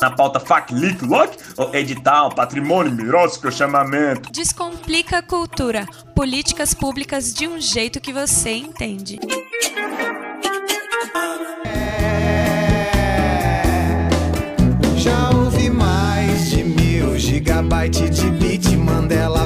Na pauta FAC, LIC, LOC, edital, patrimônio, mirótico, chamamento. Descomplica a cultura. Políticas públicas de um jeito que você entende. Já ouvi mais de mil gigabytes de bit Mandela.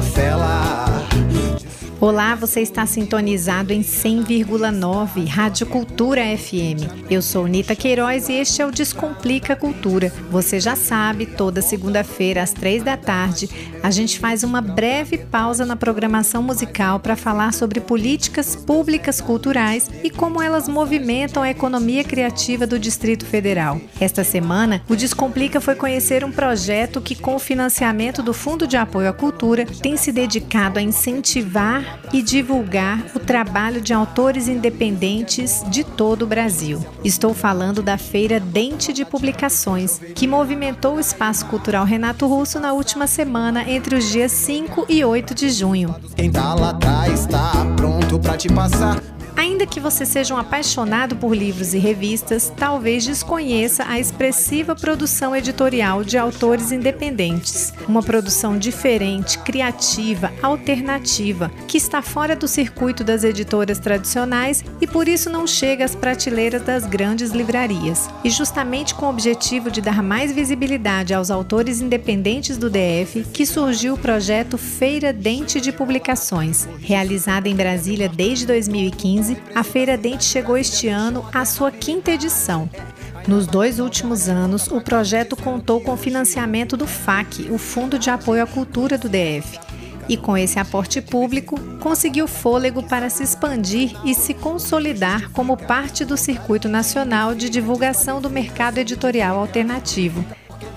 Olá, você está sintonizado em 100,9 Rádio Cultura FM. Eu sou Nita Queiroz e este é o Descomplica Cultura. Você já sabe, toda segunda-feira às três da tarde, a gente faz uma breve pausa na programação musical para falar sobre políticas públicas culturais e como elas movimentam a economia criativa do Distrito Federal. Esta semana, o Descomplica foi conhecer um projeto que, com o financiamento do Fundo de Apoio à Cultura, tem se dedicado a incentivar e divulgar o trabalho de autores independentes de todo o Brasil. Estou falando da Feira Dente de Publicações, que movimentou o Espaço Cultural Renato Russo na última semana entre os dias 5 e 8 de junho. Quem tá lá atrás tá pronto te passar. Ainda que você seja um apaixonado por livros e revistas, talvez desconheça a expressiva produção editorial de autores independentes. Uma produção diferente, criativa, alternativa, que está fora do circuito das editoras tradicionais e por isso não chega às prateleiras das grandes livrarias. E justamente com o objetivo de dar mais visibilidade aos autores independentes do DF, que surgiu o projeto Feira Dente de Publicações, realizada em Brasília desde 2015 a Feira Dente chegou este ano à sua quinta edição. Nos dois últimos anos, o projeto contou com financiamento do FAC, o Fundo de Apoio à Cultura do DF. E com esse aporte público, conseguiu fôlego para se expandir e se consolidar como parte do circuito nacional de divulgação do mercado editorial alternativo.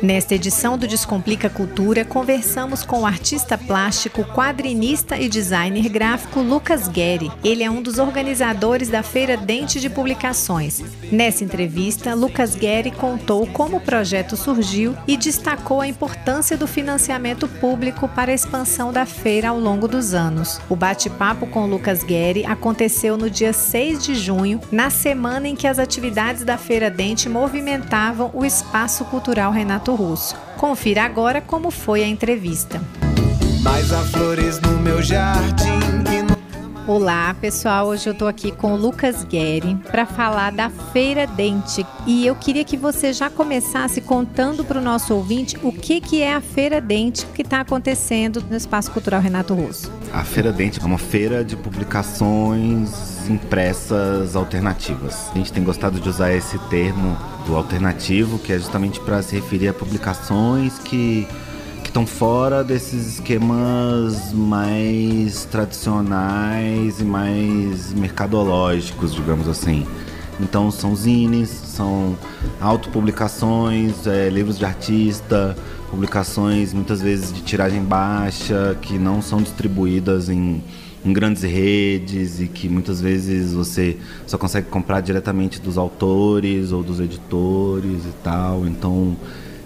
Nesta edição do Descomplica Cultura, conversamos com o artista plástico, quadrinista e designer gráfico Lucas Guerri. Ele é um dos organizadores da Feira Dente de Publicações. Nessa entrevista, Lucas Guerri contou como o projeto surgiu e destacou a importância do financiamento público para a expansão da feira ao longo dos anos. O bate-papo com Lucas Guerri aconteceu no dia 6 de junho, na semana em que as atividades da Feira Dente movimentavam o espaço cultural Renato Renato Russo. Confira agora como foi a entrevista. Mas há flores no meu jardim no Olá, pessoal. Hoje eu estou aqui com o Lucas Guerri para falar da Feira Dente. E eu queria que você já começasse contando para o nosso ouvinte o que, que é a Feira Dente que está acontecendo no Espaço Cultural Renato Russo. A Feira Dente é uma feira de publicações impressas alternativas. A gente tem gostado de usar esse termo do alternativo, que é justamente para se referir a publicações que estão fora desses esquemas mais tradicionais e mais mercadológicos, digamos assim. Então são zines, são autopublicações, é, livros de artista, publicações muitas vezes de tiragem baixa, que não são distribuídas em, em grandes redes e que muitas vezes você só consegue comprar diretamente dos autores ou dos editores e tal. Então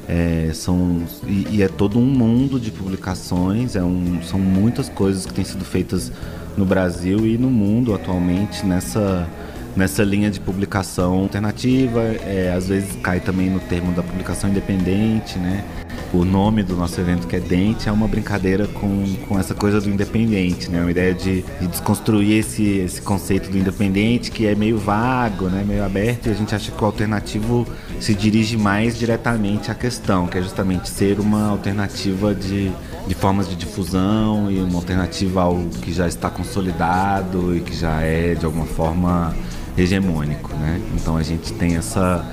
é, são, e, e, é todo um mundo de publicações, é um, são muitas coisas que têm sido feitas no Brasil e no mundo atualmente nessa, nessa linha de publicação alternativa. É, às vezes cai também no termo da publicação independente, né? o nome do nosso evento, que é Dente, é uma brincadeira com, com essa coisa do independente, né? Uma ideia de, de desconstruir esse, esse conceito do independente, que é meio vago, né? Meio aberto, e a gente acha que o alternativo se dirige mais diretamente à questão, que é justamente ser uma alternativa de, de formas de difusão e uma alternativa ao que já está consolidado e que já é, de alguma forma, hegemônico, né? Então a gente tem essa,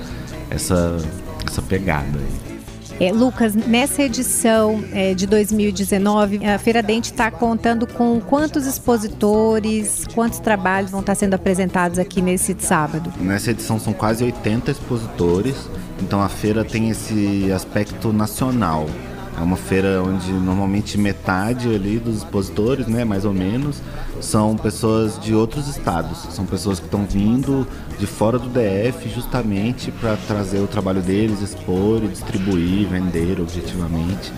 essa, essa pegada aí. É, Lucas, nessa edição é, de 2019, a Feira Dente está contando com quantos expositores, quantos trabalhos vão estar sendo apresentados aqui nesse sábado? Nessa edição são quase 80 expositores, então a feira tem esse aspecto nacional. É uma feira onde normalmente metade ali dos expositores, né, mais ou menos, são pessoas de outros estados. São pessoas que estão vindo de fora do DF justamente para trazer o trabalho deles, expor e distribuir, vender objetivamente.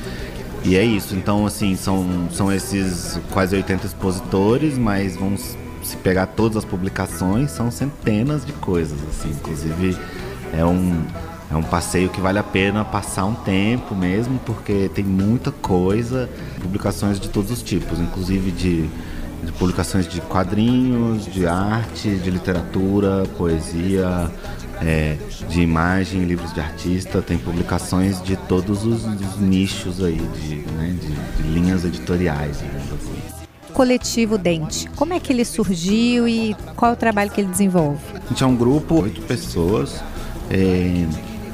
E é isso. Então, assim, são, são esses quase 80 expositores, mas vamos se pegar todas as publicações, são centenas de coisas, assim. Inclusive, é um é um passeio que vale a pena passar um tempo mesmo, porque tem muita coisa, publicações de todos os tipos, inclusive de, de publicações de quadrinhos, de arte, de literatura, poesia, é, de imagem, livros de artista, tem publicações de todos os, os nichos aí, de, né, de, de linhas editoriais, digamos assim coletivo Dente. Como é que ele surgiu e qual é o trabalho que ele desenvolve? A gente é um grupo, oito pessoas, é,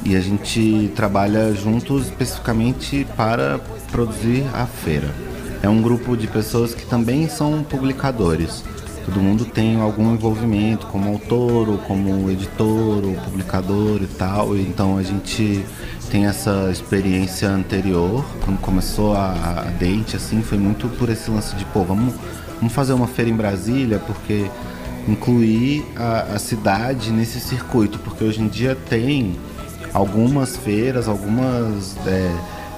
e a gente trabalha juntos especificamente para produzir a feira. É um grupo de pessoas que também são publicadores. Todo mundo tem algum envolvimento como autor, ou como editor, ou publicador e tal. Então a gente tem essa experiência anterior. Quando começou a, a Date, assim, foi muito por esse lance de, pô, vamos, vamos fazer uma feira em Brasília, porque incluir a, a cidade nesse circuito, porque hoje em dia tem algumas feiras, algumas é,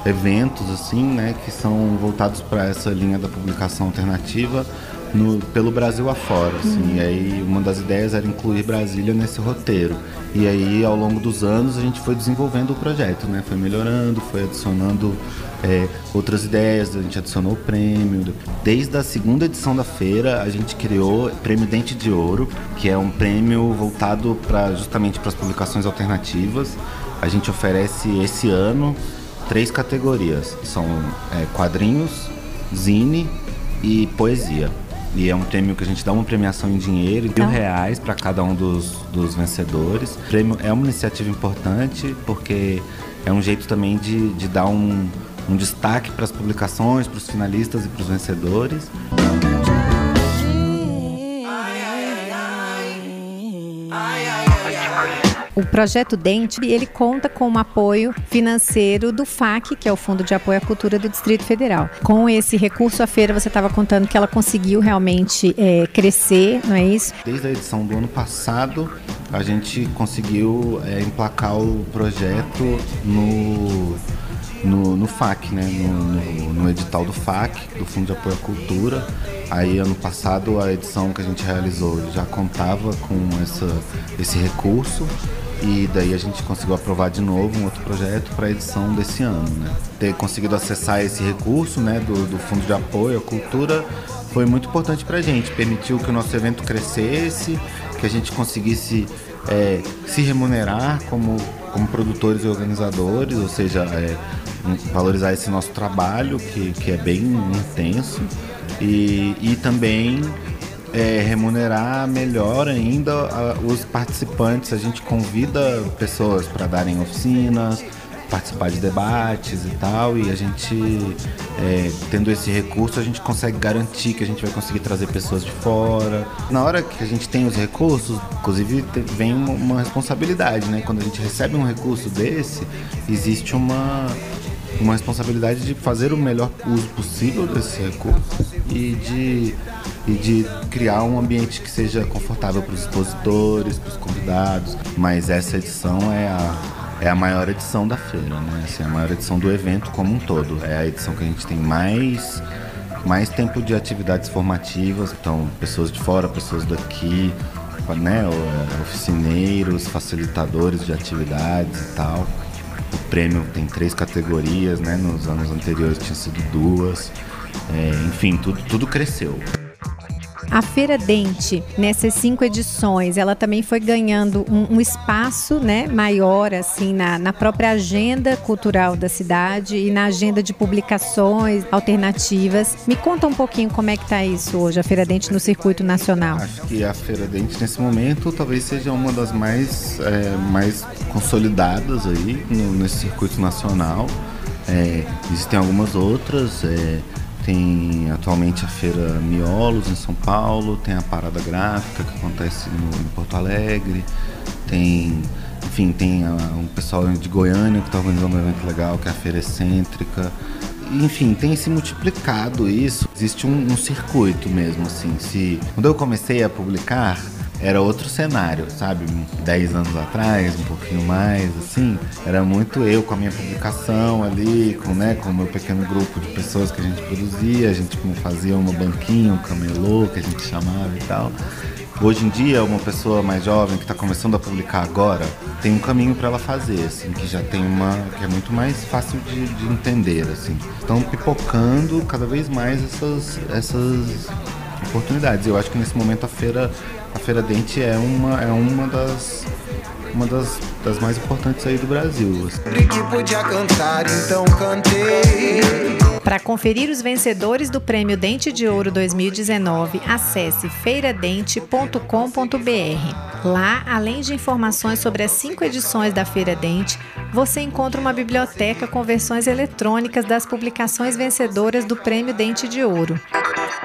eventos assim, né, que são voltados para essa linha da publicação alternativa no, pelo Brasil afora, assim. E aí uma das ideias era incluir Brasília nesse roteiro. E aí ao longo dos anos a gente foi desenvolvendo o projeto, né? Foi melhorando, foi adicionando é, outras ideias, a gente adicionou o prêmio. Desde a segunda edição da feira a gente criou o Prêmio Dente de Ouro, que é um prêmio voltado para justamente para as publicações alternativas. A gente oferece esse ano três categorias. São é, quadrinhos, zine e poesia. E é um prêmio que a gente dá uma premiação em dinheiro, mil então. reais para cada um dos, dos vencedores. O prêmio é uma iniciativa importante porque é um jeito também de, de dar um, um destaque para as publicações, para os finalistas e para os vencedores. O projeto Dente, ele conta com o apoio financeiro do FAC, que é o Fundo de Apoio à Cultura do Distrito Federal. Com esse recurso, a feira, você estava contando que ela conseguiu realmente é, crescer, não é isso? Desde a edição do ano passado, a gente conseguiu é, emplacar o projeto no no, no FAC, né? No, no, no, edital do FAC, do Fundo de Apoio à Cultura. Aí ano passado a edição que a gente realizou já contava com essa, esse recurso e daí a gente conseguiu aprovar de novo um outro projeto para edição desse ano. Né? Ter conseguido acessar esse recurso né, do, do Fundo de Apoio à Cultura foi muito importante para a gente, permitiu que o nosso evento crescesse, que a gente conseguisse é, se remunerar como, como produtores e organizadores, ou seja, é, valorizar esse nosso trabalho que, que é bem intenso e, e também é, remunerar melhor ainda a, os participantes. A gente convida pessoas para darem oficinas, participar de debates e tal, e a gente, é, tendo esse recurso, a gente consegue garantir que a gente vai conseguir trazer pessoas de fora. Na hora que a gente tem os recursos, inclusive vem uma responsabilidade, né? Quando a gente recebe um recurso desse, existe uma uma responsabilidade de fazer o melhor uso possível desse recurso e de, e de criar um ambiente que seja confortável para os expositores, para os convidados. Mas essa edição é a, é a maior edição da feira, né? Assim, a maior edição do evento como um todo. É a edição que a gente tem mais mais tempo de atividades formativas, então pessoas de fora, pessoas daqui, né, oficineiros, facilitadores de atividades e tal. O prêmio tem três categorias, né? Nos anos anteriores tinha sido duas. É, enfim, tudo, tudo cresceu. A Feira Dente, nessas cinco edições, ela também foi ganhando um, um espaço né, maior assim na, na, própria agenda cultural da cidade e na agenda de publicações alternativas. Me conta um pouquinho como é que está isso hoje, a Feira Dente no circuito nacional. Acho que a Feira Dente, nesse momento, talvez seja uma das mais, é, mais consolidadas aí no, nesse circuito nacional. É, existem algumas outras. É, tem atualmente a feira Miolos em São Paulo, tem a Parada Gráfica que acontece no, em Porto Alegre, tem, enfim, tem a, um pessoal de Goiânia que está organizando um evento legal que é a Feira Excêntrica. Enfim, tem se multiplicado isso. Existe um, um circuito mesmo, assim. Se, quando eu comecei a publicar, era outro cenário, sabe? Dez anos atrás, um pouquinho mais, assim, era muito eu com a minha publicação ali, com, né, com o meu pequeno grupo de pessoas que a gente produzia, a gente fazia uma banquinha, um camelô que a gente chamava e tal. Hoje em dia, uma pessoa mais jovem que está começando a publicar agora, tem um caminho para ela fazer, assim, que já tem uma. que é muito mais fácil de, de entender, assim. Estão pipocando cada vez mais essas, essas oportunidades. Eu acho que nesse momento a feira, a feira Dente é uma, é uma das uma das, das mais importantes aí do Brasil. Que cantar, então. Para conferir os vencedores do Prêmio Dente de Ouro 2019, acesse feiradente.com.br. Lá, além de informações sobre as cinco edições da Feira Dente, você encontra uma biblioteca com versões eletrônicas das publicações vencedoras do Prêmio Dente de Ouro.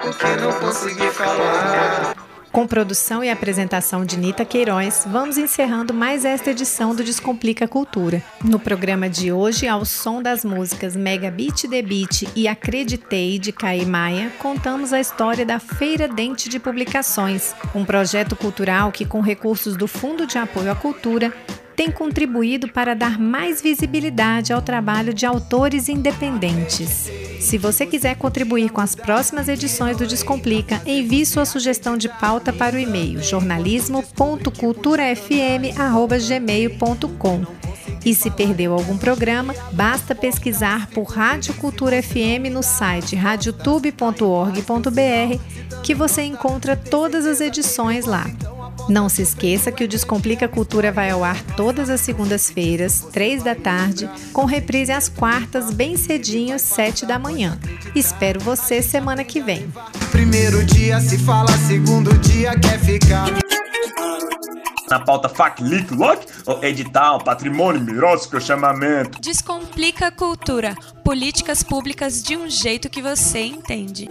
Porque não consegui falar. Com produção e apresentação de Nita Queiroz, vamos encerrando mais esta edição do Descomplica Cultura. No programa de hoje, ao som das músicas Megabit The Beat e Acreditei de Caí Maia, contamos a história da Feira Dente de Publicações, um projeto cultural que, com recursos do Fundo de Apoio à Cultura, tem contribuído para dar mais visibilidade ao trabalho de autores independentes. Se você quiser contribuir com as próximas edições do Descomplica, envie sua sugestão de pauta para o e-mail jornalismo.culturafm.gmail.com. E se perdeu algum programa, basta pesquisar por Rádio Cultura FM no site radiotube.org.br que você encontra todas as edições lá. Não se esqueça que o Descomplica Cultura vai ao ar todas as segundas-feiras, três da tarde, com reprise às quartas, bem cedinho, sete da manhã. Espero você semana que vem. Primeiro dia se fala, segundo dia quer ficar. Na pauta FAC, LIC, LOC, edital, patrimônio, mirócico, chamamento. Descomplica a cultura. Políticas públicas de um jeito que você entende.